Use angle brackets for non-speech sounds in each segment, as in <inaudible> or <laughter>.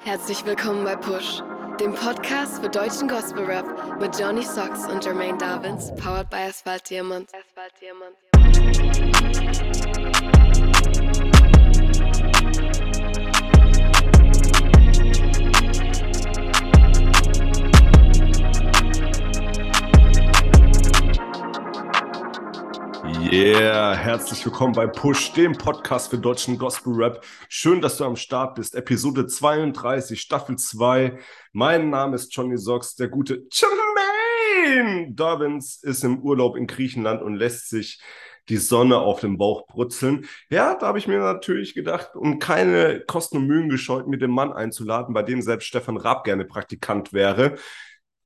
Herzlich willkommen bei Push, dem Podcast für deutschen Gospel Rap mit Johnny Socks und Jermaine Davins, powered by Asphalt Diamond. Asphalt Diamond. Yeah, herzlich willkommen bei Push, dem Podcast für deutschen Gospel Rap. Schön, dass du am Start bist. Episode 32, Staffel 2. Mein Name ist Johnny Socks, der gute Jermaine Dobbins ist im Urlaub in Griechenland und lässt sich die Sonne auf dem Bauch brutzeln. Ja, da habe ich mir natürlich gedacht, um keine Kosten und Mühen gescheut, mir den Mann einzuladen, bei dem selbst Stefan Raab gerne Praktikant wäre.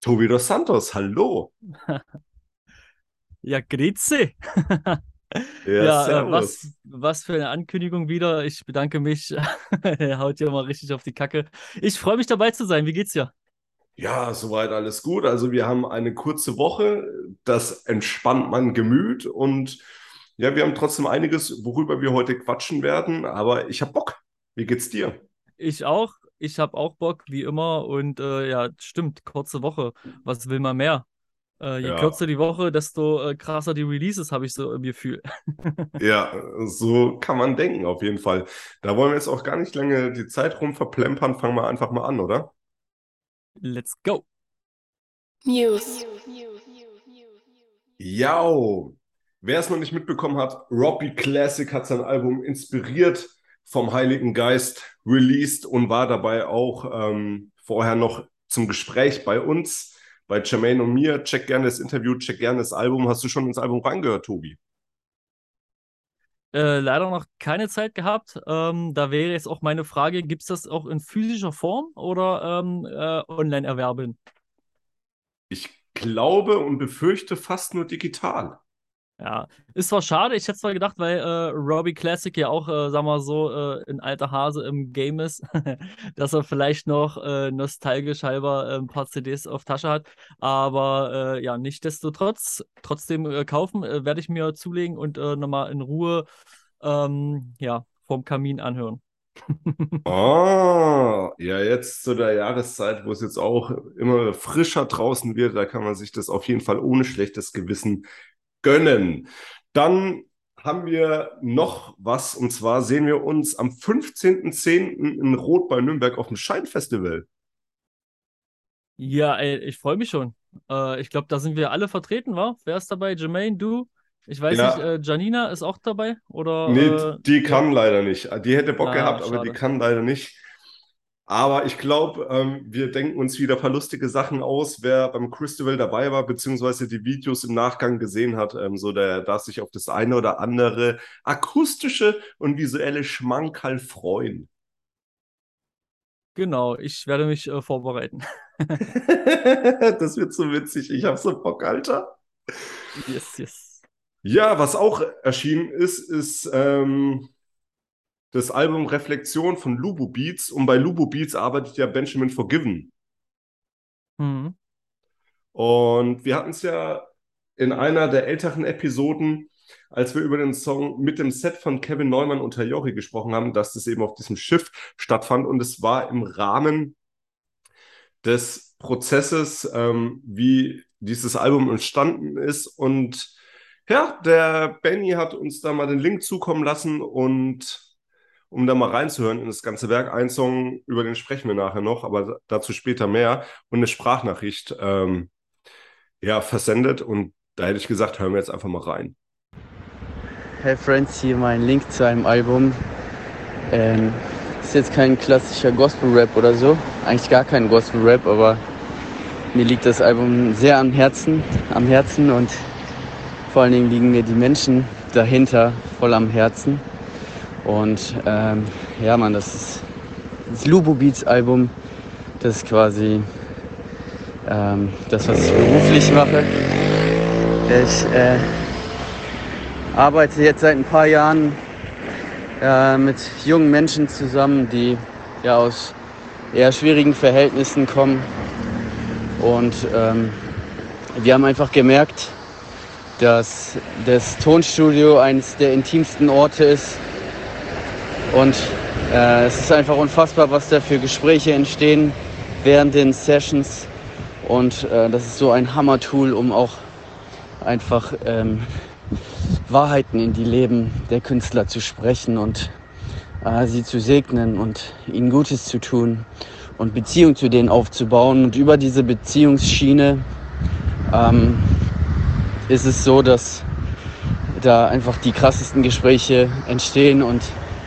Tobi dos Santos, hallo. <laughs> Ja, Grüezi. Ja, Ja, äh, was, was für eine Ankündigung wieder. Ich bedanke mich. <laughs> Er haut ja mal richtig auf die Kacke. Ich freue mich dabei zu sein. Wie geht's dir? Ja, soweit alles gut. Also wir haben eine kurze Woche, das entspannt mein Gemüt und ja, wir haben trotzdem einiges, worüber wir heute quatschen werden, aber ich habe Bock. Wie geht's dir? Ich auch. Ich habe auch Bock, wie immer. Und äh, ja, stimmt, kurze Woche. Was will man mehr? Äh, je Ja. kürzer die Woche, desto äh, krasser die Releases, habe ich so im Gefühl. <laughs> Ja, so kann man denken, auf jeden Fall. Da wollen wir jetzt auch gar nicht lange die Zeit rum verplempern. Fangen wir einfach mal an, oder? Let's go. News. Jau. Wer es noch nicht mitbekommen hat, Robbie Classic hat sein Album inspiriert vom Heiligen Geist released und war dabei auch ähm, vorher noch zum Gespräch bei uns, bei Jermaine und mir. Check gerne das Interview, check gerne das Album. Hast du schon ins Album reingehört, Tobi? Äh, leider noch keine Zeit gehabt. Ähm, da wäre jetzt auch meine Frage: Gibt es das auch in physischer Form oder ähm, äh, online erwerben? Ich glaube und befürchte fast nur digital. Ja, ist zwar schade, ich hätte zwar gedacht, weil äh, Robbie Classic ja auch, äh, wir mal so, äh, ein alter Hase im Game ist, <laughs> dass er vielleicht noch äh, nostalgisch halber äh, ein paar CDs auf Tasche hat. Aber äh, ja, nichtsdestotrotz, trotzdem äh, kaufen, äh, werde ich mir zulegen und nochmal in Ruhe ähm, ja, vorm Kamin anhören. <laughs> Ah, ja, jetzt zu der Jahreszeit, wo es jetzt auch immer frischer draußen wird, da kann man sich das auf jeden Fall ohne schlechtes Gewissen gönnen. Dann haben wir noch was, und zwar sehen wir uns am 15.10. in Rot bei Nürnberg auf dem Scheinfestival. Ja, ey, ich freue mich schon. Äh, ich glaube, da sind wir alle vertreten, wa? Wer ist dabei? Jermaine, du? Ich weiß Ja. nicht, äh, Janina ist auch dabei? Oder, Nee, äh, die ja. kann leider nicht. Die hätte Bock Ah, gehabt, aber die schade. kann leider nicht. Aber ich glaube, ähm, wir denken uns wieder ein paar lustige Sachen aus. Wer beim Christabel dabei war, beziehungsweise die Videos im Nachgang gesehen hat, ähm, so der darf sich auf das eine oder andere akustische und visuelle Schmankerl freuen. Genau, ich werde mich äh, vorbereiten. <laughs> <laughs> Das wird so witzig. Ich habe so Bock, Alter. Yes, yes. Ja, was auch erschienen ist, ist ähm, das Album Reflexion von Lubu Beats. Und bei Lubu Beats arbeitet ja Benjamin Forgiven. Mhm. Und wir hatten es ja in einer der älteren Episoden, als wir über den Song mit dem Set von Kevin Neumann und Jori gesprochen haben, dass das eben auf diesem Schiff stattfand. Und es war im Rahmen des Prozesses, ähm, wie dieses Album entstanden ist. Und ja, der Benny hat uns da mal den Link zukommen lassen und um da mal reinzuhören in das ganze Werk, ein Song, über den sprechen wir nachher noch, aber dazu später mehr. Und eine Sprachnachricht ähm, ja, versendet. Und da hätte ich gesagt, hören wir jetzt einfach mal rein. Hey Friends, hier mein Link zu einem Album. Ähm, ist jetzt kein klassischer Gospel-Rap oder so. Eigentlich gar kein Gospel-Rap, aber mir liegt das Album sehr am Herzen, am Herzen und vor allen Dingen liegen mir die Menschen dahinter voll am Herzen. Und ähm, ja, man, das ist das Lubu Beats Album. Das ist quasi ähm, das, was ich beruflich mache. Ich äh, arbeite jetzt seit ein paar Jahren äh, mit jungen Menschen zusammen, die ja aus eher schwierigen Verhältnissen kommen. Und ähm, wir haben einfach gemerkt, dass das Tonstudio eines der intimsten Orte ist und Äh, es ist einfach unfassbar, was da für Gespräche entstehen während den Sessions. Und äh, das ist so ein Hammer-Tool, um auch einfach ähm, Wahrheiten in die Leben der Künstler zu sprechen und äh, sie zu segnen und ihnen Gutes zu tun und Beziehung zu denen aufzubauen. Und über diese Beziehungsschiene ähm, ist es so, dass da einfach die krassesten Gespräche entstehen und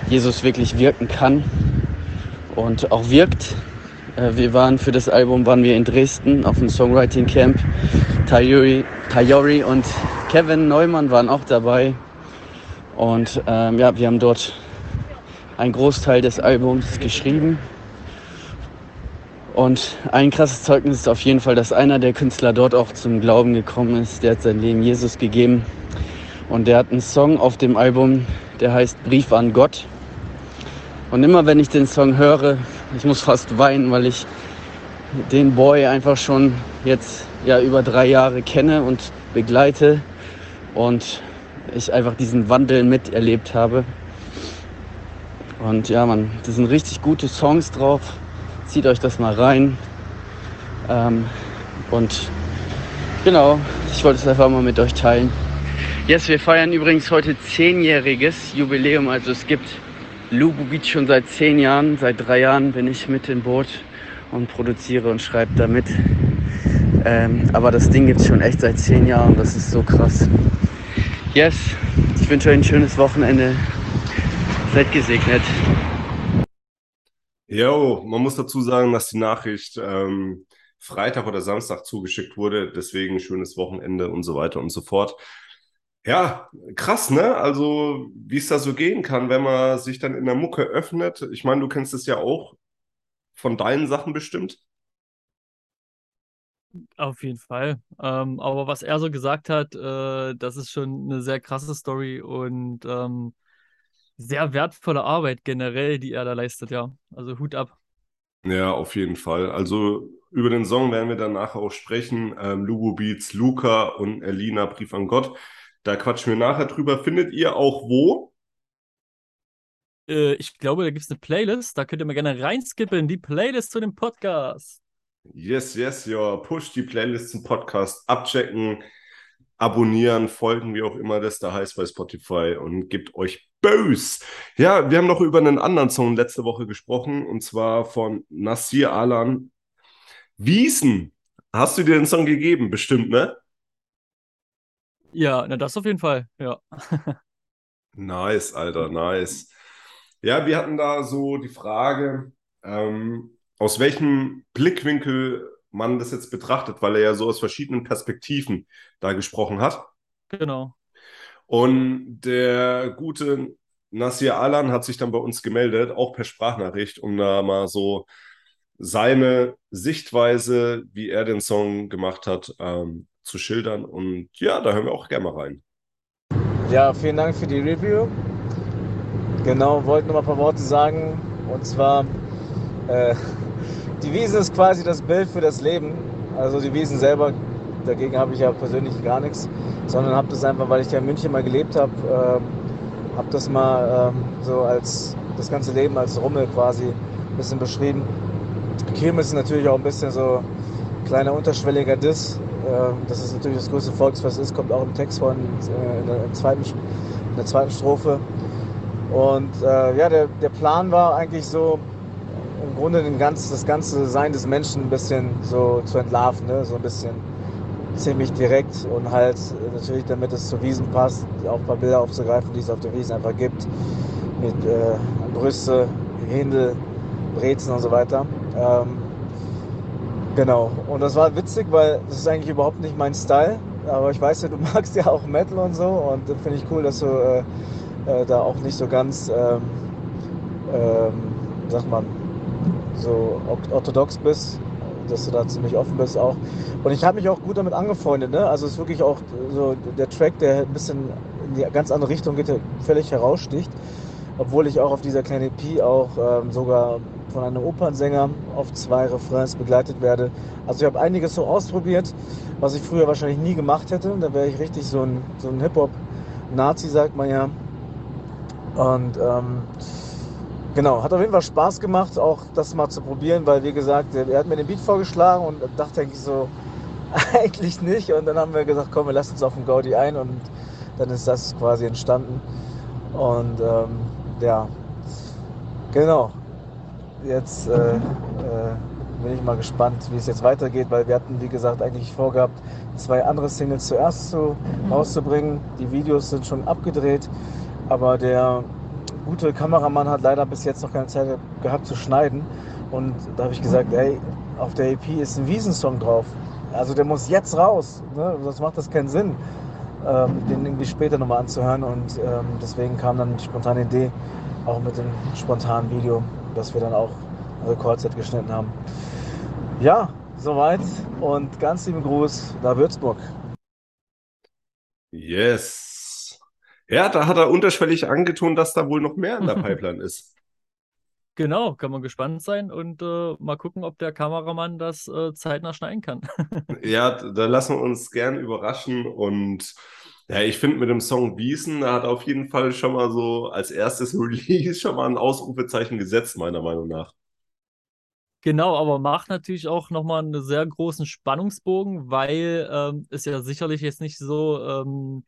Jesus wirklich wirken kann und auch wirkt. Äh, wir waren für das Album waren wir in Dresden auf dem Songwriting Camp. Tayori, Tayori und Kevin Neumann waren auch dabei. Und ähm, ja, wir haben dort einen Großteil des Albums geschrieben. Und ein krasses Zeugnis ist auf jeden Fall, dass einer der Künstler dort auch zum Glauben gekommen ist. Der hat sein Leben Jesus gegeben. Und der hat einen Song auf dem Album, der heißt Brief an Gott. Und immer wenn ich den Song höre, ich muss fast weinen, weil ich den Boy einfach schon jetzt ja über drei Jahre kenne und begleite und ich einfach diesen Wandel miterlebt habe. Und ja, man, das sind richtig gute Songs drauf. Zieht euch das mal rein. Ähm, und genau, ich wollte es einfach mal mit euch teilen. Yes, wir feiern übrigens heute zehnjähriges Jubiläum. Also es gibt Lubu Beach schon seit zehn Jahren. Seit drei Jahren bin ich mit im Boot und produziere und schreibe damit. Ähm, aber das Ding gibt es schon echt seit zehn Jahren. Das ist so krass. Yes, ich wünsche euch ein schönes Wochenende. Seid gesegnet. Jo, man muss dazu sagen, dass die Nachricht ähm, Freitag oder Samstag zugeschickt wurde. Deswegen schönes Wochenende und so weiter und so fort. Ja, krass, ne? Also, wie es da so gehen kann, wenn man sich dann in der Mucke öffnet. Ich meine, du kennst es ja auch von deinen Sachen bestimmt. Auf jeden Fall. Ähm, aber was er so gesagt hat, äh, das ist schon eine sehr krasse Story und ähm, sehr wertvolle Arbeit generell, die er da leistet, ja. Also Hut ab. Ja, auf jeden Fall. Also über den Song werden wir danach auch sprechen. Ähm, Lugo Beats, Luca und Elina Brief an Gott. Da quatschen wir nachher drüber. Findet ihr auch wo? Äh, ich glaube, da gibt es eine Playlist. Da könnt ihr mal gerne reinskippen. Die Playlist zu dem Podcast. Yes, yes, ja. Push die Playlist zum Podcast abchecken, abonnieren, folgen, wie auch immer das da heißt bei Spotify und gebt euch Bös. Ja, wir haben noch über einen anderen Song letzte Woche gesprochen und zwar von Nasir Alan. Wiesen. Hast du dir den Song gegeben? Bestimmt, ne? Ja, na das auf jeden Fall, ja. <laughs> Nice, Alter, nice. Ja, wir hatten da so die Frage, ähm, aus welchem Blickwinkel man das jetzt betrachtet, weil er ja so aus verschiedenen Perspektiven da gesprochen hat. Genau. Und der gute Nasir Alan hat sich dann bei uns gemeldet, auch per Sprachnachricht, um da mal so seine Sichtweise, wie er den Song gemacht hat, ähm, zu schildern. Und ja, da hören wir auch gerne mal rein. Ja, vielen Dank für die Review. Genau, wollte noch mal ein paar Worte sagen. Und zwar, äh, die Wiesen ist quasi das Bild für das Leben. Also die Wiesen selber, dagegen habe ich ja persönlich gar nichts, sondern habe das einfach, weil ich ja in München mal gelebt habe, äh, habe das mal äh, so als das ganze Leben als Rummel quasi ein bisschen beschrieben. Kirmes ist natürlich auch ein bisschen so kleiner unterschwelliger Diss. Äh, das ist natürlich das größte Volksfest ist, kommt auch im Text äh, in, der, zweiten, in der zweiten Strophe. Und äh, ja, der, der Plan war eigentlich so, im Grunde den ganz, das ganze Sein des Menschen ein bisschen so zu entlarven, ne? so ein bisschen ziemlich direkt und halt natürlich, damit es zu Wiesen passt, auch ein paar Bilder aufzugreifen, die es auf den Wiesen einfach gibt, mit äh, Brüste, Händel, Brezen und so weiter. Ähm, genau, und das war witzig, weil das ist eigentlich überhaupt nicht mein Style, aber ich weiß ja, du <laughs> magst ja auch Metal und so und finde ich cool, dass du äh, äh, da auch nicht so ganz, ähm, ähm, sagt man, so orthodox bist, dass du da ziemlich offen bist auch. Und ich habe mich auch gut damit angefreundet. Ne? Also es ist wirklich auch so der Track, der ein bisschen in die ganz andere Richtung geht, der völlig heraussticht. Obwohl ich auch auf dieser kleinen EP auch ähm, sogar von einem Opernsänger auf zwei Refrains begleitet werde. Also ich habe einiges so ausprobiert, was ich früher wahrscheinlich nie gemacht hätte. Da wäre ich richtig so ein, so ein Hip-Hop-Nazi, sagt man ja. Und ähm, genau, hat auf jeden Fall Spaß gemacht, auch das mal zu probieren, weil wie gesagt, er hat mir den Beat vorgeschlagen und dachte eigentlich so, <laughs> eigentlich nicht. Und dann haben wir gesagt, komm, wir lassen uns auf den Gaudi ein und dann ist das quasi entstanden. Und ähm, ja, genau. Jetzt äh, äh, bin ich mal gespannt, wie es jetzt weitergeht, weil wir hatten, wie gesagt, eigentlich vorgehabt, zwei andere Singles zuerst zu, rauszubringen. Die Videos sind schon abgedreht, aber der gute Kameramann hat leider bis jetzt noch keine Zeit gehabt zu schneiden. Und da habe ich gesagt, ey, auf der EP ist ein Wiesensong drauf. Also der muss jetzt raus, ne? sonst macht das keinen Sinn, ähm, den irgendwie später nochmal anzuhören. Und ähm, deswegen kam dann die spontane Idee, auch mit dem spontanen Video, dass wir dann auch ein Rekordset geschnitten haben. Ja, soweit und ganz lieben Gruß nach Würzburg. Yes. Ja, da hat er unterschwellig angetont, dass da wohl noch mehr in der <laughs> Pipeline ist. Genau, kann man gespannt sein und äh, mal gucken, ob der Kameramann das äh, zeitnah schneiden kann. <laughs> Ja, da lassen wir uns gern überraschen und ja, ich finde mit dem Song Wiesen, da hat auf jeden Fall schon mal so als erstes <laughs> Release schon mal ein Ausrufezeichen gesetzt, meiner Meinung nach. Genau, aber macht natürlich auch nochmal einen sehr großen Spannungsbogen, weil ähm, es ja sicherlich jetzt nicht so ähm,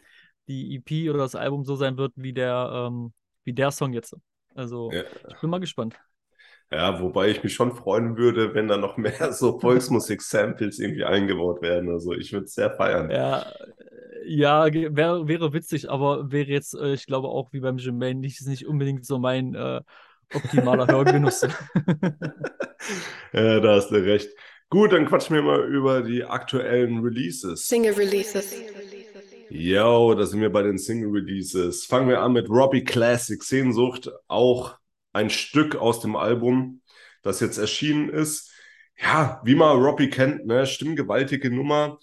die EP oder das Album so sein wird wie der, ähm, wie der Song jetzt. Also Ja. ich bin mal gespannt. Ja, wobei ich mich schon freuen würde, wenn da noch mehr <laughs> so Volksmusik-Samples irgendwie eingebaut werden. Also ich würde es sehr feiern. Ja, ja, wär, wäre witzig, aber wäre jetzt, äh, ich glaube auch wie beim Jermaine, nicht, nicht unbedingt so mein äh, optimaler <laughs> Hörgenuss. Ja, da hast du recht. Gut, dann quatschen wir mal über die aktuellen Releases. Single Releases. Yo, da sind wir bei den Single Releases. Fangen wir an mit Robbie Classic Sehnsucht, auch ein Stück aus dem Album, das jetzt erschienen ist. Ja, wie man Robbie kennt, ne, stimmgewaltige Nummer.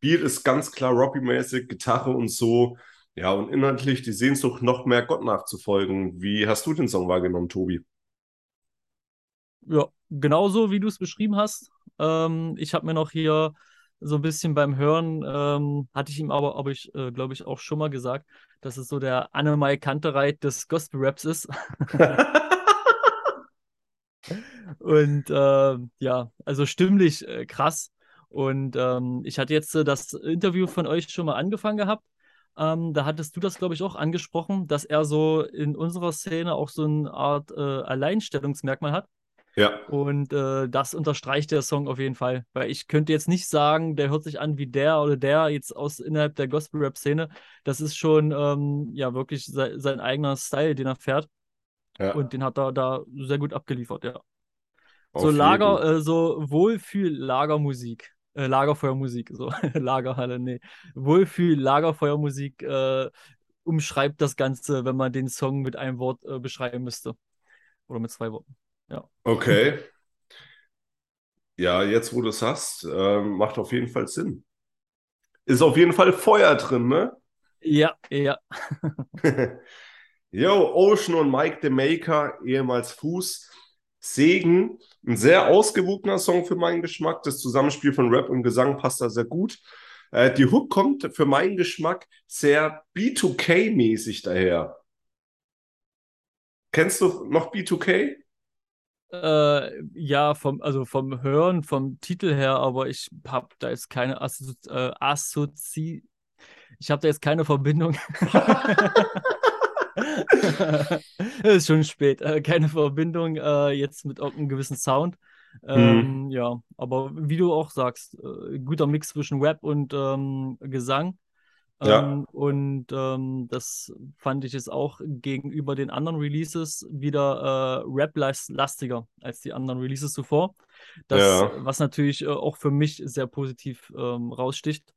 Beat ist ganz klar Robbie-mäßig, Gitarre und so. Ja, und inhaltlich die Sehnsucht, noch mehr Gott nachzufolgen. Wie hast du den Song wahrgenommen, Tobi? Ja, genauso wie du es beschrieben hast. Ähm, ich habe mir noch hier so ein bisschen beim Hören, ähm, hatte ich ihm aber, aber ich, äh, glaube ich, auch schon mal gesagt, dass es so der Annemai Kantereit des Gospel-Raps ist. <laughs> Und ähm, ja, also stimmlich äh, krass. Und ähm, ich hatte jetzt äh, das Interview von euch schon mal angefangen gehabt. Ähm, da hattest du das, glaube ich, auch angesprochen, dass er so in unserer Szene auch so eine Art äh, Alleinstellungsmerkmal hat. Ja, Und äh, das unterstreicht der Song auf jeden Fall. Weil ich könnte jetzt nicht sagen, der hört sich an wie der oder der jetzt aus innerhalb der Gospel-Rap-Szene. Das ist schon ähm, ja wirklich se sein eigener Style, den er fährt. ja, Und den hat er da sehr gut abgeliefert, ja. auf So. Lager, äh, so Wohlfühl-Lagermusik. Äh, Lagerfeuermusik, so <laughs> Lagerhalle, nee. Wohlfühl-Lagerfeuermusik äh, umschreibt das Ganze, wenn man den Song mit einem Wort äh, beschreiben müsste. Oder mit zwei Worten. Ja. Okay. Ja, jetzt wo du es hast, ähm, macht auf jeden Fall Sinn. Ist auf jeden Fall Feuer drin, ne? Ja, ja. <laughs> Yo, Ocean und Mike the Maker, ehemals Fuß. Segen, ein sehr ausgewogener Song für meinen Geschmack. Das Zusammenspiel von Rap und Gesang passt da sehr gut. Äh, die Hook kommt für meinen Geschmack sehr B2K-mäßig daher. Kennst du noch B2K? Äh, ja, vom, also vom Hören, vom Titel her, aber ich habe da jetzt keine Assozi äh, Assozi ich habe da jetzt keine Verbindung. <laughs> Es ist schon spät. Äh, keine Verbindung äh, jetzt mit irgendeinem gewissen Sound. Ähm, Ja, aber wie du auch sagst, äh, guter Mix zwischen Rap und ähm, Gesang. Ja. Ähm, und ähm, das fand ich jetzt auch gegenüber den anderen Releases wieder äh, Rap-lastiger als die anderen Releases zuvor. Das, Ja. was natürlich äh, auch für mich sehr positiv ähm, raussticht.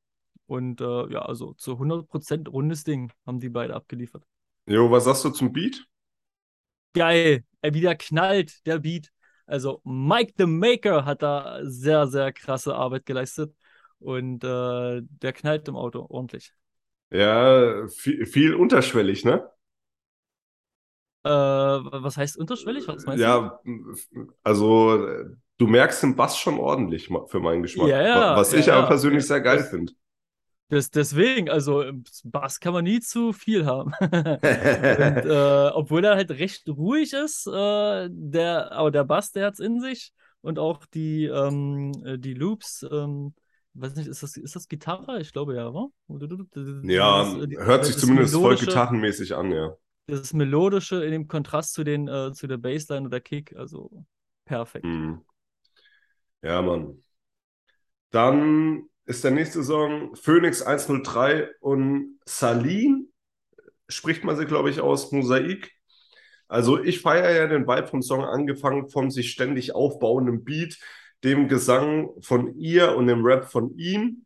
Und äh, ja, also zu 100% rundes Ding haben die beide abgeliefert. Jo, was sagst du zum Beat? Geil, er wieder knallt, der Beat. Also Mike the Maker hat da sehr, sehr krasse Arbeit geleistet. Und äh, der knallt im Auto ordentlich. Ja, viel, viel unterschwellig, ne? Äh, was heißt unterschwellig? Was meinst du? Ja, also äh, du merkst den Bass schon ordentlich für meinen Geschmack. Ja, ja, Was ja, ich aber ja. persönlich sehr geil finde. Das, deswegen, also Bass kann man nie zu viel haben. <laughs> Und, <laughs> äh, obwohl er halt recht ruhig ist, äh, der, aber der Bass, der hat es in sich. Und auch die, ähm, äh, die Loops, ähm, weiß nicht, ist das, ist das Gitarre? Ich glaube ja, oder? Ja, Das, äh, die- hört sich zumindest voll gitarrenmäßig an, ja. Das Melodische in dem Kontrast zu, den, äh, zu der Bassline oder Kick, also perfekt. Mhm. Ja, Mann. Dann ist der nächste Song Phoenix 103 und Salin, spricht man sie, glaube ich, aus, Mosaik. Also ich feiere ja den Vibe vom Song, angefangen vom sich ständig aufbauenden Beat, dem Gesang von ihr und dem Rap von ihm.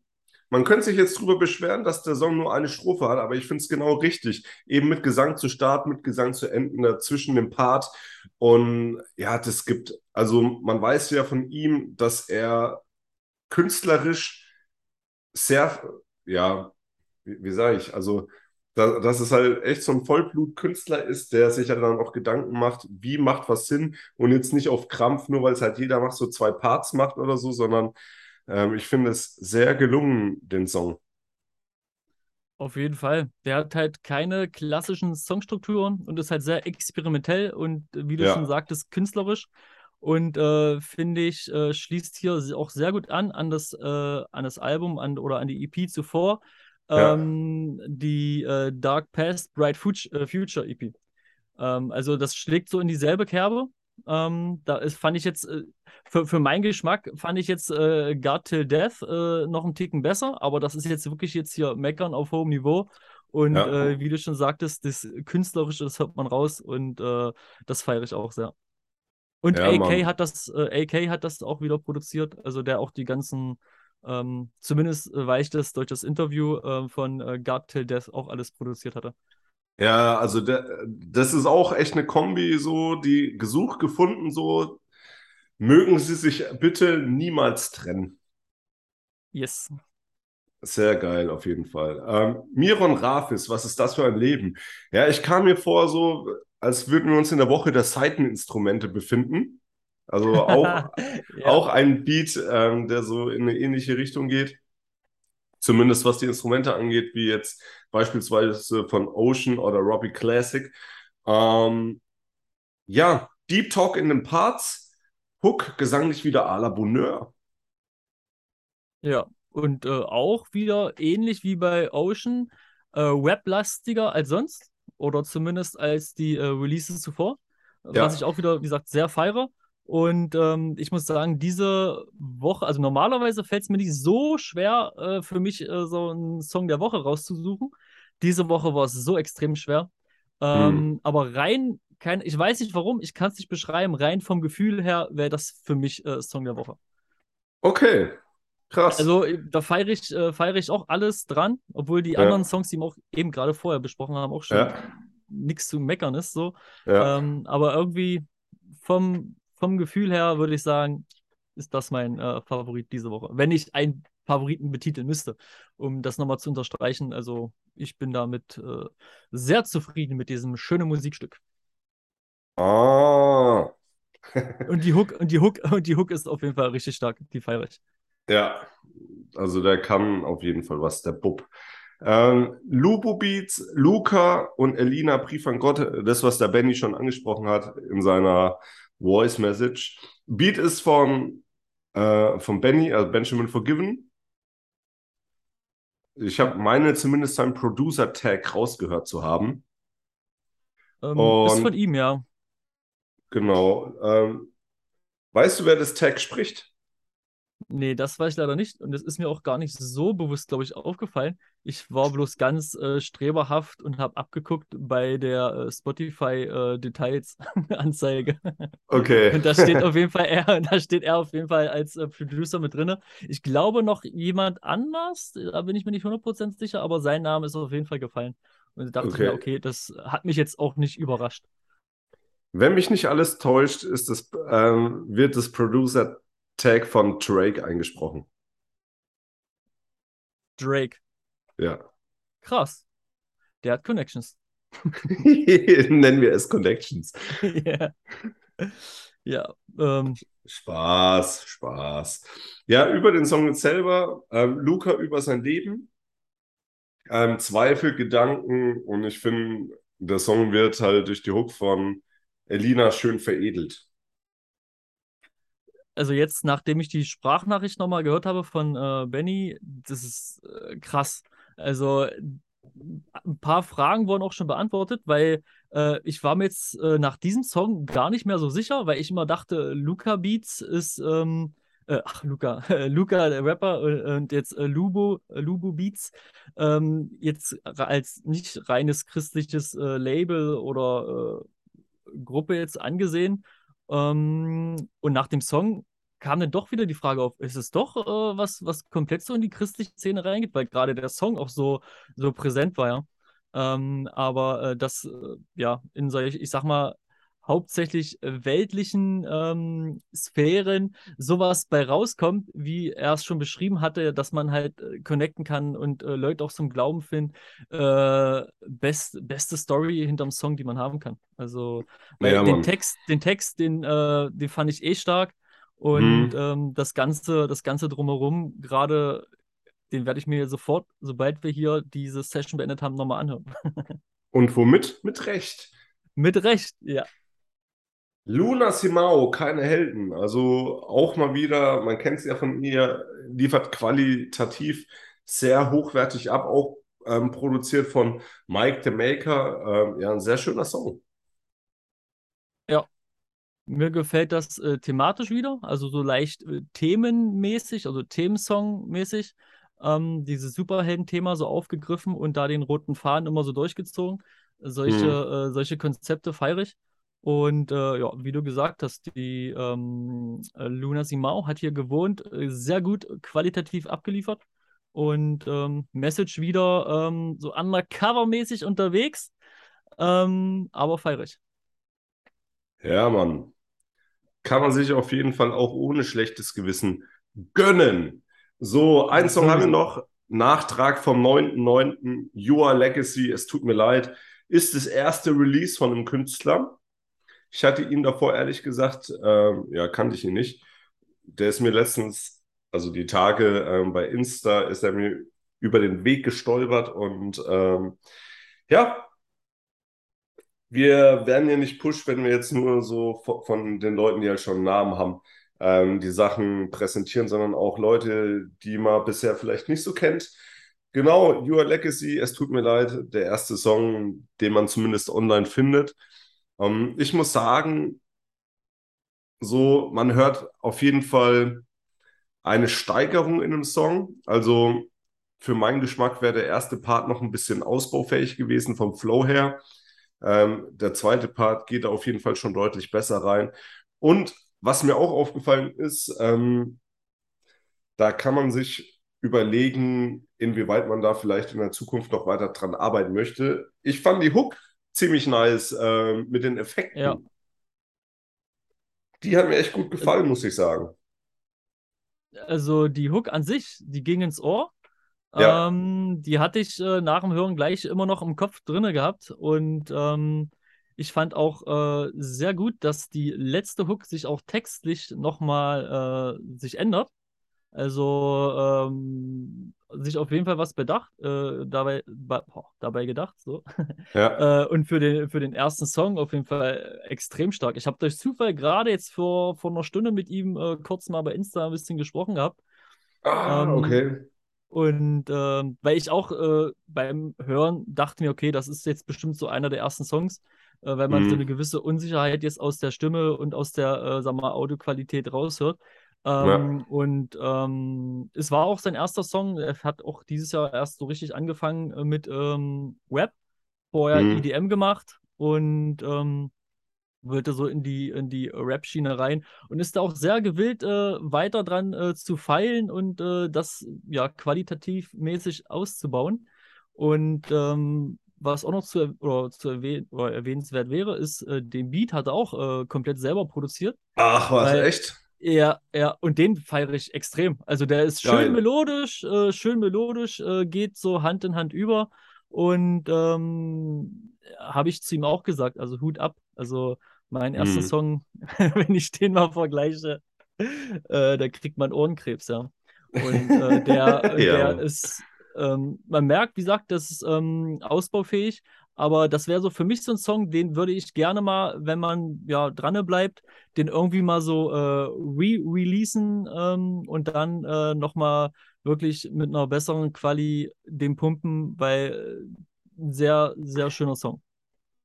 Man könnte sich jetzt drüber beschweren, dass der Song nur eine Strophe hat, aber ich finde es genau richtig. Eben mit Gesang zu starten, mit Gesang zu enden, dazwischen dem Part. Und ja, das gibt, also man weiß ja von ihm, dass er künstlerisch sehr, ja, wie, wie sage ich, also da, dass es halt echt so ein Vollblutkünstler ist, der sich ja dann auch Gedanken macht, wie macht was Sinn und jetzt nicht auf Krampf, nur weil es halt jeder macht, so zwei Parts macht oder so, sondern ähm, ich finde es sehr gelungen, den Song. Auf jeden Fall. Der hat halt keine klassischen Songstrukturen und ist halt sehr experimentell und äh, wie du Ja. schon sagtest, künstlerisch. Und äh, finde ich, äh, schließt hier auch sehr gut an an das, äh, an das Album an, oder an die EP zuvor. Ja. Ähm, die äh, Dark Past, Bright äh, Future EP. Ähm, also das schlägt so in dieselbe Kerbe. Ähm, da ist, fand ich jetzt, äh, für, für meinen Geschmack fand ich jetzt äh, God Till Death äh, noch einen Ticken besser, aber das ist jetzt wirklich jetzt hier Meckern auf hohem Niveau. Und Ja. äh, wie du schon sagtest, das Künstlerische, das hört man raus und äh, das feiere ich auch sehr. Und Ja, AK Mann. hat das, äh, AK hat das auch wieder produziert, also der auch die ganzen, ähm, zumindest äh, weiß ich das durch das Interview äh, von äh, God Till Death auch alles produziert hatte. Ja, also der, das ist auch echt eine Kombi, so, die gesucht, gefunden, so. Mögen sie sich bitte niemals trennen. Yes. Sehr geil, auf jeden Fall. Ähm, Miron Rafis, was ist das für ein Leben? Ja, ich kam mir vor, so, als würden wir uns in der Woche der Saiteninstrumente befinden. Also <laughs> auch, Ja. auch ein Beat, ähm, der so in eine ähnliche Richtung geht. Zumindest was die Instrumente angeht, wie jetzt beispielsweise von Ocean oder Robbie Classic. Ähm, ja, Deep Talk in den Parts, Hook, gesanglich wieder à la Bonheur. Ja, und äh, auch wieder ähnlich wie bei Ocean, äh, weblastiger als sonst oder zumindest als die äh, Releases zuvor, Ja. was ich auch wieder, wie gesagt, sehr feiere. Und ähm, ich muss sagen, diese Woche, also normalerweise fällt es mir nicht so schwer, äh, für mich äh, so einen Song der Woche rauszusuchen. Diese Woche war es so extrem schwer. Ähm, Aber rein, kein, ich weiß nicht warum, ich kann es nicht beschreiben, rein vom Gefühl her wäre das für mich äh, Song der Woche. Okay, krass. Also äh, da feiere ich, äh, feiere ich auch alles dran, obwohl die Ja. anderen Songs, die wir auch eben gerade vorher besprochen haben, auch schon Ja. nichts zu meckern ist. So. ja. Ähm, aber irgendwie vom, vom Gefühl her würde ich sagen, ist das mein äh, Favorit diese Woche. Wenn ich einen Favoriten betiteln müsste, um das nochmal zu unterstreichen. Also ich bin damit äh, sehr zufrieden mit diesem schönen Musikstück. Ah. Und die Hook, und die Hook, und die Hook ist auf jeden Fall richtig stark. Die feiere ich. Ja, also der kann auf jeden Fall was, der Bub. Ähm, Lupo Beats, Luca und Elina Brief an Gott, das, was der Benny schon angesprochen hat in seiner Voice Message. Beat ist von, äh, von Benny, also Benjamin Forgiven. Ich habe meine zumindest seinen Producer-Tag rausgehört zu haben. Ähm, ist Und- von ihm, ja. Genau. Ähm, weißt du, wer das Tag spricht? Nee, das weiß ich leider nicht. Und das ist mir auch gar nicht so bewusst, glaube ich, aufgefallen. Ich war bloß ganz äh, streberhaft und habe abgeguckt bei der äh, Spotify-Details-Anzeige. <laughs> Okay. Und da steht auf <laughs> jeden Fall er, da steht er auf jeden Fall als äh, Producer mit drin. Ich glaube noch jemand anders, da bin ich mir nicht 100% sicher, aber sein Name ist auf jeden Fall gefallen. Und da dachte ich mir, Okay. okay, das hat mich jetzt auch nicht überrascht. Wenn mich nicht alles täuscht, ist das, ähm, wird das Producer-Tag von Drake eingesprochen. Drake, Ja. krass. Der hat Connections. <laughs> Nennen wir es Connections. <laughs> ja. Ja, ähm, Spaß, Spaß. Ja, über den Song selber, ähm, Luca über sein Leben. ähm, Zweifel, Gedanken und ich finde, der Song wird halt durch die Hook von Elina schön veredelt. Also jetzt, nachdem ich die Sprachnachricht nochmal gehört habe von äh, Benny, das ist äh, krass. Also ein paar Fragen wurden auch schon beantwortet, weil äh, ich war mir jetzt äh, nach diesem Song gar nicht mehr so sicher, weil ich immer dachte, Luca Beats ist, ähm, äh, ach Luca, <laughs> Luca der Rapper äh, und jetzt äh, Lubo, äh, Lubo Beats ähm, jetzt als nicht reines christliches Label oder Gruppe jetzt angesehen. Ähm, und nach dem Song kam dann doch wieder die Frage auf, ist es doch äh, was, was komplett so in die christliche Szene reingeht, weil gerade der Song auch so, so präsent war, ja. Ähm, aber äh, das, äh, ja, in solch, ich sag mal, hauptsächlich weltlichen ähm, Sphären sowas bei rauskommt, wie er es schon beschrieben hatte, dass man halt äh, connecten kann und äh, Leute auch zum Glauben finden. Äh, best, beste Story hinterm Song, die man haben kann. Also ja, den Text, den Text, den, äh, den fand ich eh stark. Und mhm. ähm, das Ganze, das Ganze drumherum, gerade den werde ich mir sofort, sobald wir hier diese Session beendet haben, nochmal anhören. <laughs> Und womit? Mit Recht. Mit Recht, ja. Luna Simao, keine Helden. Also auch mal wieder, man kennt sie ja von ihr, liefert qualitativ sehr hochwertig ab, auch ähm, produziert von Mike the Maker. Ähm, ja, ein sehr schöner Song. Ja, mir gefällt das äh, thematisch wieder, also so leicht äh, themenmäßig, also Themensong-mäßig. Ähm, dieses Superhelden-Thema so aufgegriffen und da den roten Faden immer so durchgezogen. Solche, mhm. äh, solche Konzepte feiere ich. Und äh, ja, wie du gesagt hast, die ähm, äh, Luna Simao hat hier gewohnt, äh, sehr gut qualitativ abgeliefert. Und ähm, Message wieder ähm, so undercover-mäßig unterwegs, ähm, aber feiere ich. Ja, Mann kann man sich auf jeden Fall auch ohne schlechtes Gewissen gönnen. So, ein Song haben wir noch. Nachtrag vom 9.9. Your Legacy, es tut mir leid, ist das erste Release von einem Künstler. Ich hatte ihn davor ehrlich gesagt, äh, ja, kannte ich ihn nicht. Der ist mir letztens, also die Tage äh, bei Insta, ist er mir über den Weg gestolpert und ähm, ja, wir werden ja nicht push, wenn wir jetzt nur so von den Leuten, die halt schon einen Namen haben, ähm, die Sachen präsentieren, sondern auch Leute, die man bisher vielleicht nicht so kennt. Genau, Your Legacy, es tut mir leid, der erste Song, den man zumindest online findet. Ähm, ich muss sagen, so, man hört auf jeden Fall eine Steigerung in dem Song. Also für meinen Geschmack wäre der erste Part noch ein bisschen ausbaufähig gewesen vom Flow her. Ähm, der zweite Part geht auf jeden Fall schon deutlich besser rein. Und was mir auch aufgefallen ist, ähm, da kann man sich überlegen, inwieweit man da vielleicht in der Zukunft noch weiter dran arbeiten möchte. Ich fand die Hook ziemlich nice äh, mit den Effekten. Ja. Die hat mir echt gut gefallen, muss ich sagen. Also die Hook an sich, die ging ins Ohr. Ja. Ähm, die hatte ich äh, nach dem Hören gleich immer noch im Kopf drinne gehabt und ähm, ich fand auch äh, sehr gut, dass die letzte Hook sich auch textlich nochmal äh, sich ändert. Also ähm, sich auf jeden Fall was bedacht, äh, dabei, boah, dabei gedacht, so. Ja. <laughs> äh, und für den, für den ersten Song auf jeden Fall extrem stark. Ich habe durch Zufall gerade jetzt vor, vor einer Stunde mit ihm äh, kurz mal bei Insta ein bisschen gesprochen gehabt. Ah, ähm, okay. Und ähm, weil ich auch äh, beim Hören dachte mir, okay, das ist jetzt bestimmt so einer der ersten Songs, äh, weil man mhm. so eine gewisse Unsicherheit jetzt aus der Stimme und aus der, äh, sag mal, Audioqualität raushört. Ähm, ja. Und ähm, es war auch sein erster Song. Er hat auch dieses Jahr erst so richtig angefangen äh, mit ähm, Web, vorher mhm. EDM gemacht und ähm, wollte so in die, in die Rap-Schiene rein und ist da auch sehr gewillt, äh, weiter dran äh, zu feilen und äh, das ja qualitativ mäßig auszubauen. Und ähm, was auch noch zu, oder zu erwähnen, oder erwähnenswert wäre, ist, äh, den Beat hat er auch äh, komplett selber produziert. Ach, was, echt? Ja, ja, und den feiere ich extrem. Also der ist schön Geil. melodisch, äh, schön melodisch, geht so Hand in Hand über. Und ähm, habe ich zu ihm auch gesagt, also Hut ab. Also mein erster mhm. Song, <laughs> wenn ich den mal vergleiche, äh, da kriegt man Ohrenkrebs, ja. Und äh, der, <laughs> ja. der ist, Ähm, man merkt, wie gesagt, das ist ähm, ausbaufähig, aber das wäre so für mich so ein Song, den würde ich gerne mal, wenn man ja dran bleibt, den irgendwie mal so äh, re-releasen ähm, und dann äh, nochmal wirklich mit einer besseren Quali den pumpen, weil äh, ein sehr, sehr schöner Song.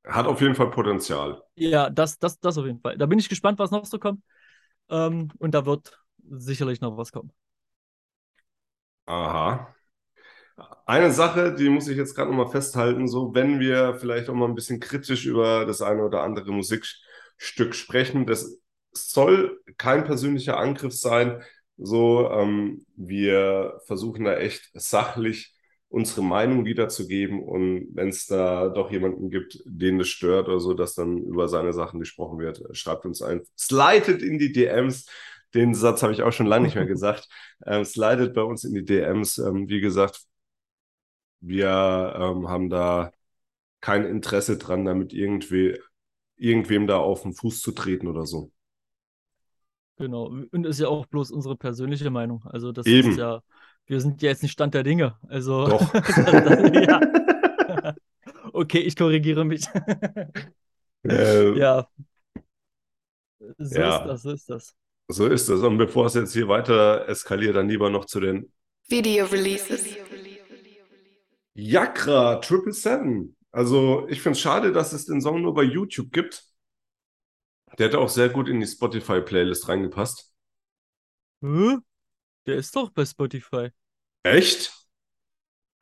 Hat auf jeden Fall Potenzial. Ja, das, das, das auf jeden Fall. Da bin ich gespannt, was noch so kommt. Ähm, und da wird sicherlich noch was kommen. Aha. Eine Sache, die muss ich jetzt gerade nochmal festhalten, so wenn wir vielleicht auch mal ein bisschen kritisch über das eine oder andere Musikstück sprechen, das soll kein persönlicher Angriff sein. So, ähm, wir versuchen da echt sachlich unsere Meinung wiederzugeben und wenn es da doch jemanden gibt, den das stört oder so, dass dann über seine Sachen gesprochen wird, schreibt uns ein, slidet in die DMs. Den Satz habe ich auch schon lange nicht mehr <laughs> gesagt. Ähm, slidet bei uns in die DMs. Ähm, wie gesagt, wir ähm, haben da kein Interesse dran, damit irgendwie irgendwem da auf den Fuß zu treten oder so. Genau. Und ist ja auch bloß unsere persönliche Meinung. Also das Eben. ist ja, wir sind ja jetzt nicht Stand der Dinge. Also Doch. <laughs> ja. <laughs> Okay, ich korrigiere mich. <laughs> Äh, Ja. So Ja. ist das, so ist das. So ist es. Und bevor es jetzt hier weiter eskaliert, dann lieber noch zu den Video Releases. Yakra Triple Seven. Also ich finde es schade, dass es den Song nur bei YouTube gibt. Der hätte auch sehr gut in die Spotify-Playlist reingepasst. Hä? Der ist doch bei Spotify. Echt?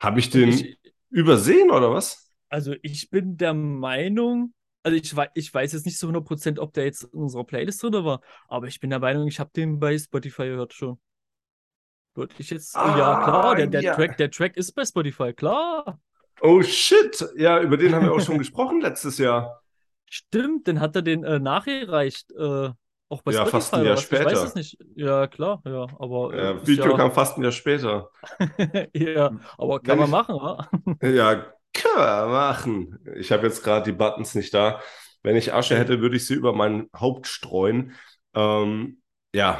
Habe ich den Ich, übersehen oder was? also ich bin der Meinung, also ich, ich weiß jetzt nicht zu 100%, ob der jetzt in unserer Playlist drin war, aber ich bin der Meinung, ich habe den bei Spotify gehört schon. Würde ich jetzt, ja Ah, klar, der, der, ja. Track, der Track ist bei Spotify, klar. Oh shit. Ja, über den haben wir auch schon <laughs> gesprochen letztes Jahr. Stimmt, den hat er den äh, nachgereicht, äh, auch bei Ja, Spotify fast ein Jahr was? Ich weiß später. es nicht. Ja, klar, ja, aber äh, Ja, Video ja, kam fast ein Jahr später. <laughs> ja, aber Wenn kann man ich- machen, <laughs> ja? Ja, können wir machen. Ich habe jetzt gerade die Buttons nicht da. Wenn ich Asche hätte, würde ich sie über mein Haupt streuen. Ähm, ja,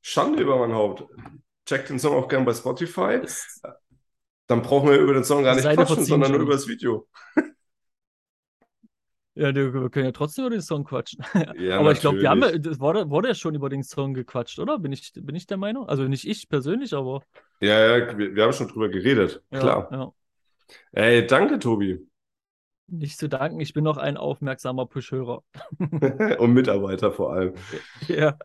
Schande über mein Haupt. Checkt den Song auch gern bei Spotify. Ist, Dann brauchen wir über den Song gar nicht quatschen, sondern nur über das Video. ja, wir können ja trotzdem über den Song quatschen. <laughs> Ja, Aber ich glaube, wir haben das wurde, wurde ja schon über den Song gequatscht, oder? Bin ich, bin ich der Meinung? Also nicht ich persönlich, aber Ja, ja, wir, wir haben schon drüber geredet. ja, Klar. ja. Ey, danke, Tobi. Nicht zu danken, ich bin noch ein aufmerksamer Push-Hörer. <laughs> <laughs> Und Mitarbeiter vor allem. Ja.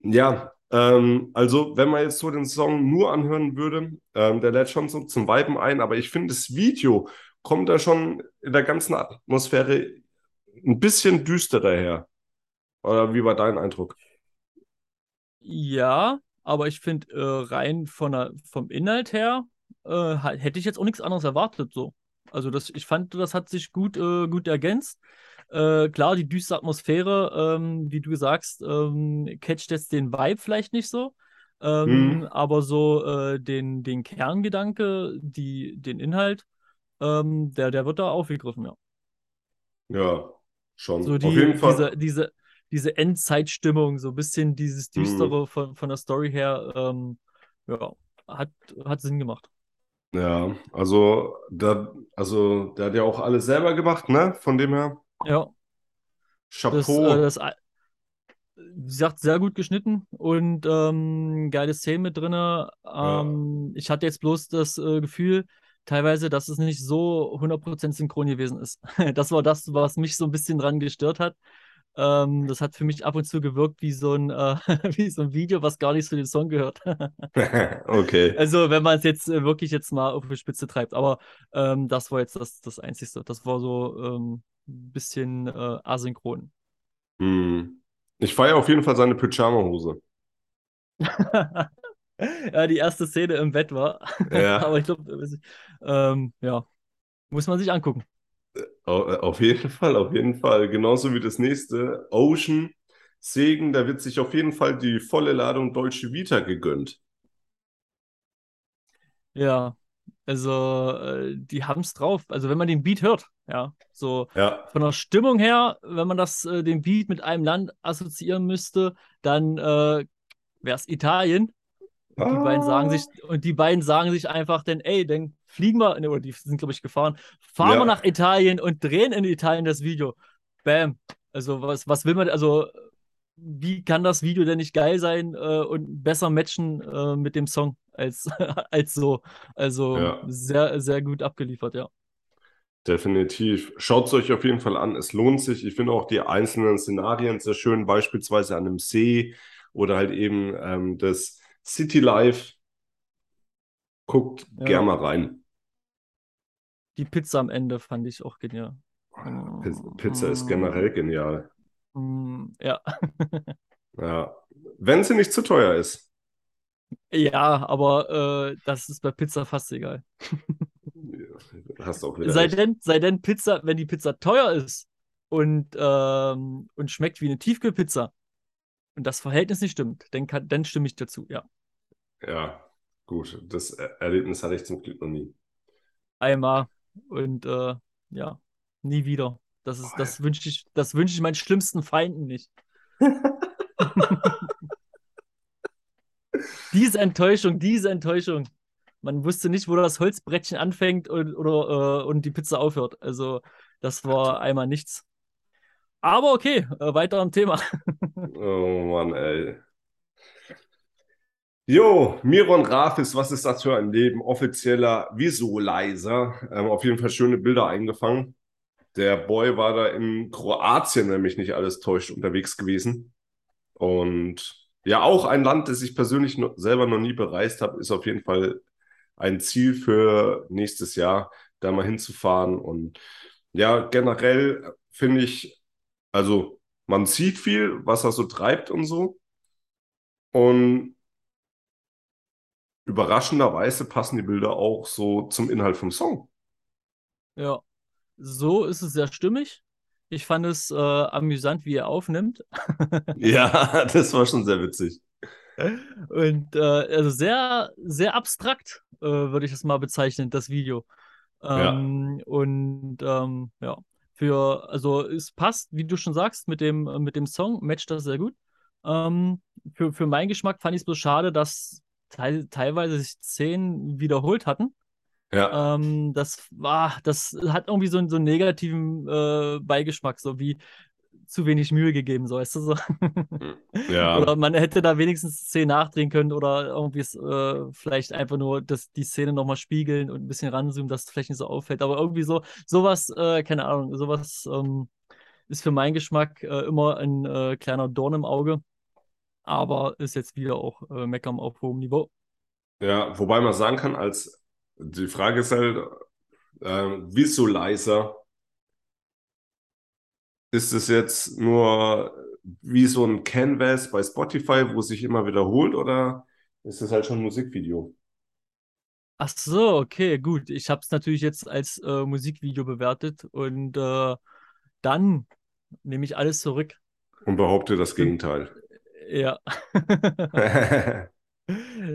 Ja, ähm, also wenn man jetzt so den Song nur anhören würde, ähm, der lädt schon so zum Viben ein, aber ich finde, das Video kommt da schon in der ganzen Atmosphäre ein bisschen düsterer her. Oder wie war dein Eindruck? Ja, aber ich finde, äh, rein von der, vom Inhalt her, äh, hätte ich jetzt auch nichts anderes erwartet, so. Also das, ich fand, das hat sich gut, äh, gut ergänzt. Äh, klar, die düstere Atmosphäre, ähm, wie du sagst, ähm, catcht jetzt den Vibe vielleicht nicht so. Ähm, Mhm. aber so äh, den, den Kerngedanke, die, den Inhalt, ähm, der, der wird da aufgegriffen, ja. Ja, schon. So Auf die, jeden Fall. diese, diese, diese Endzeitstimmung, so ein bisschen dieses Mhm. Düstere von, von der Story her, ähm, ja, hat, hat Sinn gemacht. Ja, also da, also der hat ja auch alles selber gemacht, ne? Von dem her, Ja, das, Chapeau. äh, das, äh, wie gesagt, sehr gut geschnitten und ähm, geile Szenen mit drin. Ähm, Ich hatte jetzt bloß das äh, Gefühl, teilweise, dass es nicht so 100% synchron gewesen ist. <laughs> Das war das, was mich so ein bisschen dran gestört hat. Ähm, das hat für mich ab und zu gewirkt wie so ein, äh, <laughs> wie so ein Video, was gar nicht zu dem Song gehört. <laughs> Okay. Also, wenn man es jetzt äh, wirklich jetzt mal auf die Spitze treibt. Aber ähm, das war jetzt das, das Einzige. Das war so ähm, ein bisschen äh, asynchron. Hm. Ich feiere auf jeden Fall seine Pyjama-Hose. <laughs> Ja, die erste Szene im Bett war. Ja. <laughs> Aber ich glaube, ähm, ja, muss man sich angucken. Au- äh, Auf jeden Fall, auf jeden Fall. Genauso wie das nächste. Ocean Segen, da wird sich auf jeden Fall die volle Ladung Deutsche Vita gegönnt. Ja, also äh, die haben es drauf. Also wenn man den Beat hört, ja, so Ja, von der Stimmung her, wenn man das äh, den Beat mit einem Land assoziieren müsste, dann äh, wäre es Italien. Und die beiden sagen sich, und die beiden sagen sich einfach dann, ey, dann fliegen wir, ne, oder die sind, glaube ich, gefahren, fahren Ja. wir nach Italien und drehen in Italien das Video. Bam. Also, was, was will man, also, wie kann das Video denn nicht geil sein äh, und besser matchen äh, mit dem Song als, <laughs> als so? Also, Ja. sehr, sehr gut abgeliefert, ja. Definitiv. Schaut es euch auf jeden Fall an. Es lohnt sich. Ich finde auch die einzelnen Szenarien sehr schön, beispielsweise an einem See oder halt eben ähm, das City Life. Guckt Ja. gern mal rein. Die Pizza am Ende fand ich auch genial. Pizza ist generell genial. Mm, Ja. <laughs> Ja. Wenn sie nicht zu teuer ist. Ja, aber äh, das ist bei Pizza fast egal. Hast auch wieder Sei recht. denn, sei denn Pizza, wenn die Pizza teuer ist und, ähm, und schmeckt wie eine Tiefkühlpizza und das Verhältnis nicht stimmt, dann, kann, dann stimme ich dazu, ja. Ja, gut. Das Er- Erlebnis hatte ich zum Glück noch nie. Einmal und äh, ja, nie wieder. Das ist, das wünsche ich, das wünsche ich meinen schlimmsten Feinden nicht. <laughs> diese Enttäuschung, diese Enttäuschung. Man wusste nicht, wo das Holzbrettchen anfängt und, oder, äh, und die Pizza aufhört. Also, das war einmal nichts. Aber okay, äh, weiter am Thema. <laughs> Oh Mann, ey. Jo, Miron Rafis, was ist das für ein Leben? Offizieller Visualizer. Ähm, auf jeden Fall schöne Bilder eingefangen. Der Boy war da in Kroatien, wenn mich nicht alles täuscht, unterwegs gewesen. Und ja, auch ein Land, das ich persönlich noch, selber noch nie bereist habe, ist auf jeden Fall ein Ziel für nächstes Jahr, da mal hinzufahren. Und ja, generell finde ich, also man sieht viel, was er so treibt und so. Und überraschenderweise passen die Bilder auch so zum Inhalt vom Song. Ja, so ist es sehr stimmig. Ich fand es äh, amüsant, wie er aufnimmt. <laughs> Ja, <laughs> das war schon sehr witzig. Und äh, also sehr, sehr abstrakt, äh, würde ich es mal bezeichnen, das Video. Ja. Ähm, Und ähm, ja, für, also es passt, wie du schon sagst, mit dem, mit dem Song, matcht das sehr gut. Ähm, für, für meinen Geschmack fand ich es bloß schade, dass teil, teilweise sich Szenen wiederholt hatten. Ja, Ähm, das war, das hat irgendwie so, einen- so einen negativen äh, Beigeschmack, so wie zu wenig Mühe gegeben, so weißt du so. ja, <laughs> Oder man hätte da wenigstens Szenen nachdrehen können oder irgendwie äh, vielleicht einfach nur das, die Szene nochmal spiegeln und ein bisschen ranzoomen, dass es vielleicht nicht so auffällt. Aber irgendwie so, sowas, äh, keine Ahnung, sowas ähm, ist für meinen Geschmack äh, immer ein äh, kleiner Dorn im Auge. Aber ist jetzt wieder auch äh, Meckern auf hohem Niveau. ja. Wobei man sagen kann, als die Frage ist halt, ähm, Visualizer, ist es jetzt nur wie so ein Canvas bei Spotify, wo sich immer wiederholt, oder ist es halt schon ein Musikvideo? Ach so, okay, gut. Ich habe es natürlich jetzt als äh, Musikvideo bewertet und äh, dann nehme ich alles zurück. Und behaupte das Gegenteil. Ja. <laughs> <laughs> <laughs>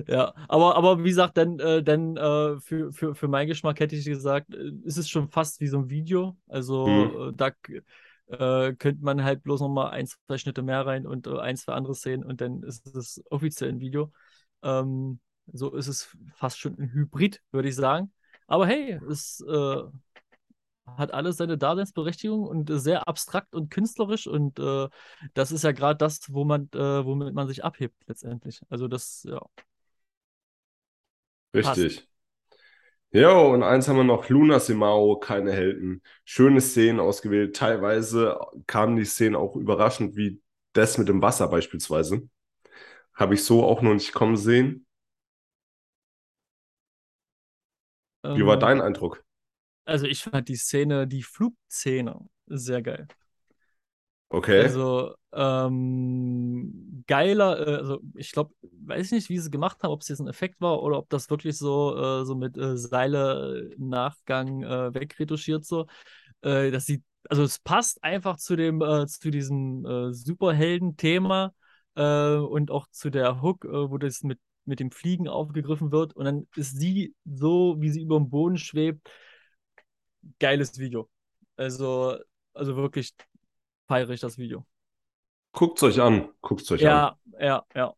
Ja, aber, aber wie gesagt, dann, äh, dann äh, für, für, für meinen Geschmack hätte ich gesagt, äh, ist es schon fast wie so ein Video. Also Mhm. äh, da äh, könnte man halt bloß noch mal ein, zwei Schnitte mehr rein und äh, ein, zwei andere Szenen und dann ist es offiziell ein Video. Ähm, so ist es fast schon ein Hybrid, würde ich sagen. Aber hey, es äh, hat alles seine Daseinsberechtigung und sehr abstrakt und künstlerisch und äh, das ist ja gerade das, wo man, womit man sich abhebt letztendlich. Also das, ja. Richtig. Ja, und eins haben wir noch, Luna Simao, keine Helden. Schöne Szenen ausgewählt. Teilweise kamen die Szenen auch überraschend, wie das mit dem Wasser beispielsweise. Habe ich so auch noch nicht kommen sehen. Wie war Ähm, dein Eindruck? Also ich fand die Szene, die Flugszene sehr geil. Okay. Also ähm, geiler, äh, also ich glaube, weiß nicht, wie sie gemacht haben, ob es jetzt ein Effekt war oder ob das wirklich so, äh, so mit äh, Seile im Nachgang äh, wegretuschiert so. Äh, das sieht, also es passt einfach zu dem, äh, zu diesem äh, Superhelden-Thema äh, und auch zu der Hook, äh, wo das mit, mit dem Fliegen aufgegriffen wird. Und dann ist sie so, wie sie über dem Boden schwebt, geiles Video. Also, also wirklich feiere ich das Video. Guckt's euch an. Guckt's euch an. Ja, ja, ja.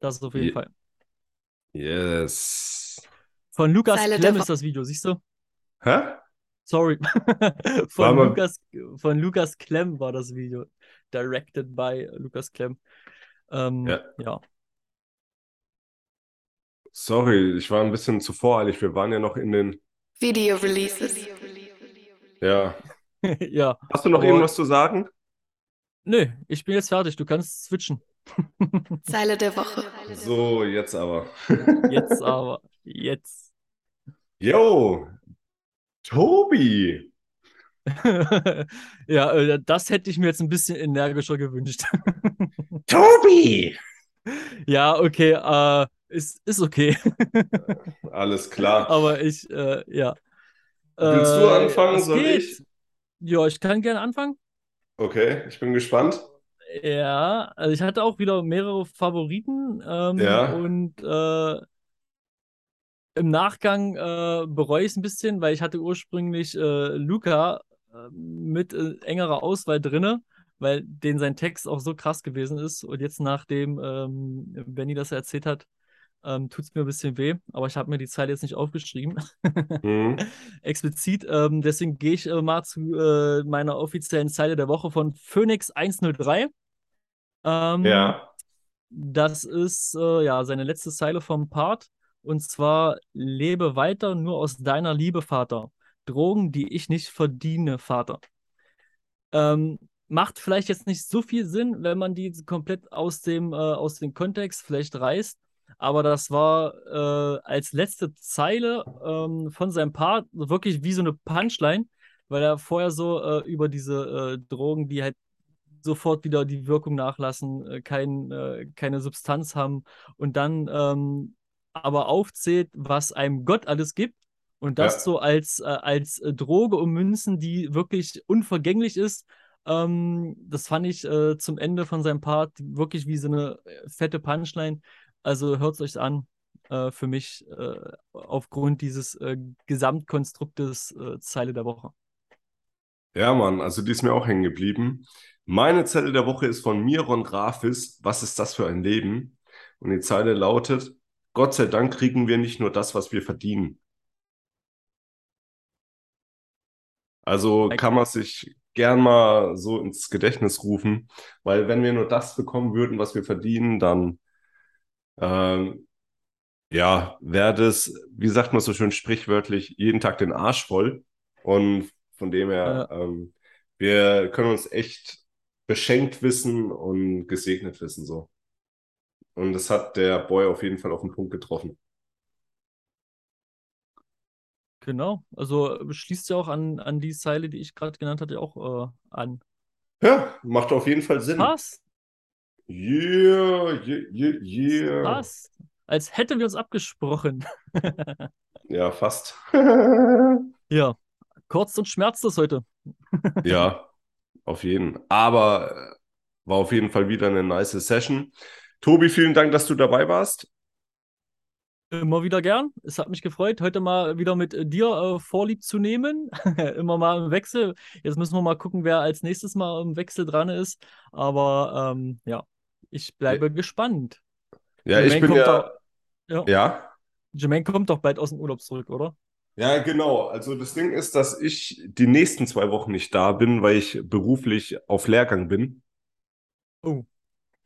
Das ist auf jeden Je- Fall. Yes. Von Lukas Klemm Wo- ist das Video, siehst du? Hä? Sorry. <laughs> Von Lukas, von Lukas Klemm war das Video. Directed by Lukas Klemm. Ähm, Ja. ja. Sorry, ich war ein bisschen zu voreilig. Wir waren ja noch in den. Video Releases. Ja. <laughs> ja. Hast du noch Aber- irgendwas zu sagen? Nö, ich bin jetzt fertig. Du kannst switchen. <laughs> Zeile der Woche. So, jetzt aber. <laughs> Jetzt aber. Jetzt. Yo, Tobi. ja, äh, das hätte ich mir jetzt ein bisschen energischer gewünscht. Tobi! ja, okay. Äh, ist, ist okay. Alles klar. Aber ich, äh, ja. Willst du Äh, anfangen? Soll geht. ich? Ja, ich kann gerne anfangen. Okay, ich bin gespannt. Ja, also ich hatte auch wieder mehrere Favoriten ähm, Ja. und äh, im Nachgang äh, bereue ich es ein bisschen, weil ich hatte ursprünglich äh, Luca äh, mit äh, engerer Auswahl drinne, weil den sein Text auch so krass gewesen ist und jetzt nachdem ähm, Benny das erzählt hat, ähm, tut es mir ein bisschen weh, aber ich habe mir die Zeile jetzt nicht aufgeschrieben. Hm. <laughs> explizit. Ähm, deswegen gehe ich äh, mal zu äh, meiner offiziellen Zeile der Woche von Phoenix 103. Ähm, Ja. Das ist äh, ja seine letzte Zeile vom Part. Und zwar: Lebe weiter nur aus deiner Liebe, Vater. Drogen, die ich nicht verdiene, Vater. Ähm, macht vielleicht jetzt nicht so viel Sinn, wenn man die komplett aus dem, äh, aus dem Kontext vielleicht reißt. Aber das war äh, als letzte Zeile ähm, von seinem Part wirklich wie so eine Punchline, weil er vorher so äh, über diese äh, Drogen, die halt sofort wieder die Wirkung nachlassen, äh, kein, äh, keine Substanz haben und dann ähm, aber aufzählt, was einem Gott alles gibt und das Ja. so als, äh, als Droge ummünzen, die wirklich unvergänglich ist. Ähm, das fand ich äh, zum Ende von seinem Part wirklich wie so eine fette Punchline. Also hört es euch an. Äh, für mich äh, aufgrund dieses äh, Gesamtkonstruktes äh, Zeile der Woche. Ja, Mann, also die ist mir auch hängen geblieben. Meine Zelle der Woche ist von Miron Grafis. Was ist das für ein Leben? Und die Zeile lautet: Gott sei Dank kriegen wir nicht nur das, was wir verdienen. Also kann man sich gern mal so ins Gedächtnis rufen, weil wenn wir nur das bekommen würden, was wir verdienen, dann ähm, ja, wäre das, wie sagt man so schön sprichwörtlich, jeden Tag den Arsch voll. Und von dem her, ähm, wir können uns echt beschenkt wissen und gesegnet wissen so. Und das hat der Boy auf jeden Fall auf den Punkt getroffen. Genau, also äh, schließt ja auch an, an die Zeile, die ich gerade genannt hatte, auch äh, an. Ja, macht auf jeden Fall Sinn. Passt, Yeah, yeah, yeah, yeah. passt. Als hätten wir uns abgesprochen. <laughs> Ja, fast. <laughs> Ja, kurz und schmerzlos heute. <laughs> Ja, auf jeden. Aber äh, war auf jeden Fall wieder eine nice Session. Tobi, vielen Dank, dass du dabei warst. Immer wieder gern. Es hat mich gefreut, heute mal wieder mit äh, dir äh, Vorlieb zu nehmen. Immer mal im Wechsel. Jetzt müssen wir mal gucken, wer als nächstes mal im Wechsel dran ist. Aber ähm, ja, ich bleibe gespannt. Ja, ich Jermaine bin kommt ja. doch- ja. Ja. Jermaine kommt doch bald aus dem Urlaub zurück, oder? Ja, genau. Also das Ding ist, dass ich die nächsten zwei Wochen nicht da bin, weil ich beruflich auf Lehrgang bin. Oh.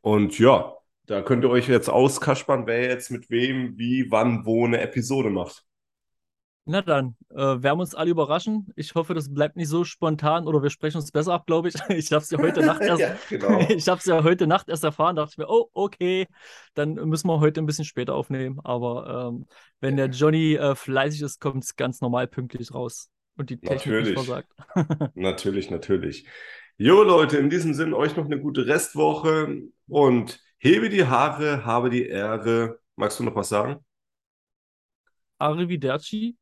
Und ja, da könnt ihr euch jetzt auskaspern, wer jetzt mit wem, wie, wann, wo eine Episode macht. Na dann, äh, werden wir uns alle überraschen. Ich hoffe, das bleibt nicht so spontan oder wir sprechen uns besser ab, glaube ich. <laughs> Ich habe es ja heute Nacht <laughs> erst, Ja, genau. <laughs> ich habe es ja heute Nacht erst erfahren, dachte ich mir, oh, okay, dann müssen wir heute ein bisschen später aufnehmen. Aber ähm, wenn der Johnny äh, fleißig ist, kommt es ganz normal pünktlich raus. Und die Technik nicht Natürlich. versagt. Natürlich, natürlich. Jo, Leute, in diesem Sinn euch noch eine gute Restwoche und hebe die Haare, habe die Ehre. Magst du noch was sagen? Arrivederci.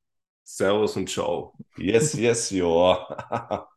Servus und ciao. Yes, yes, jo. <laughs>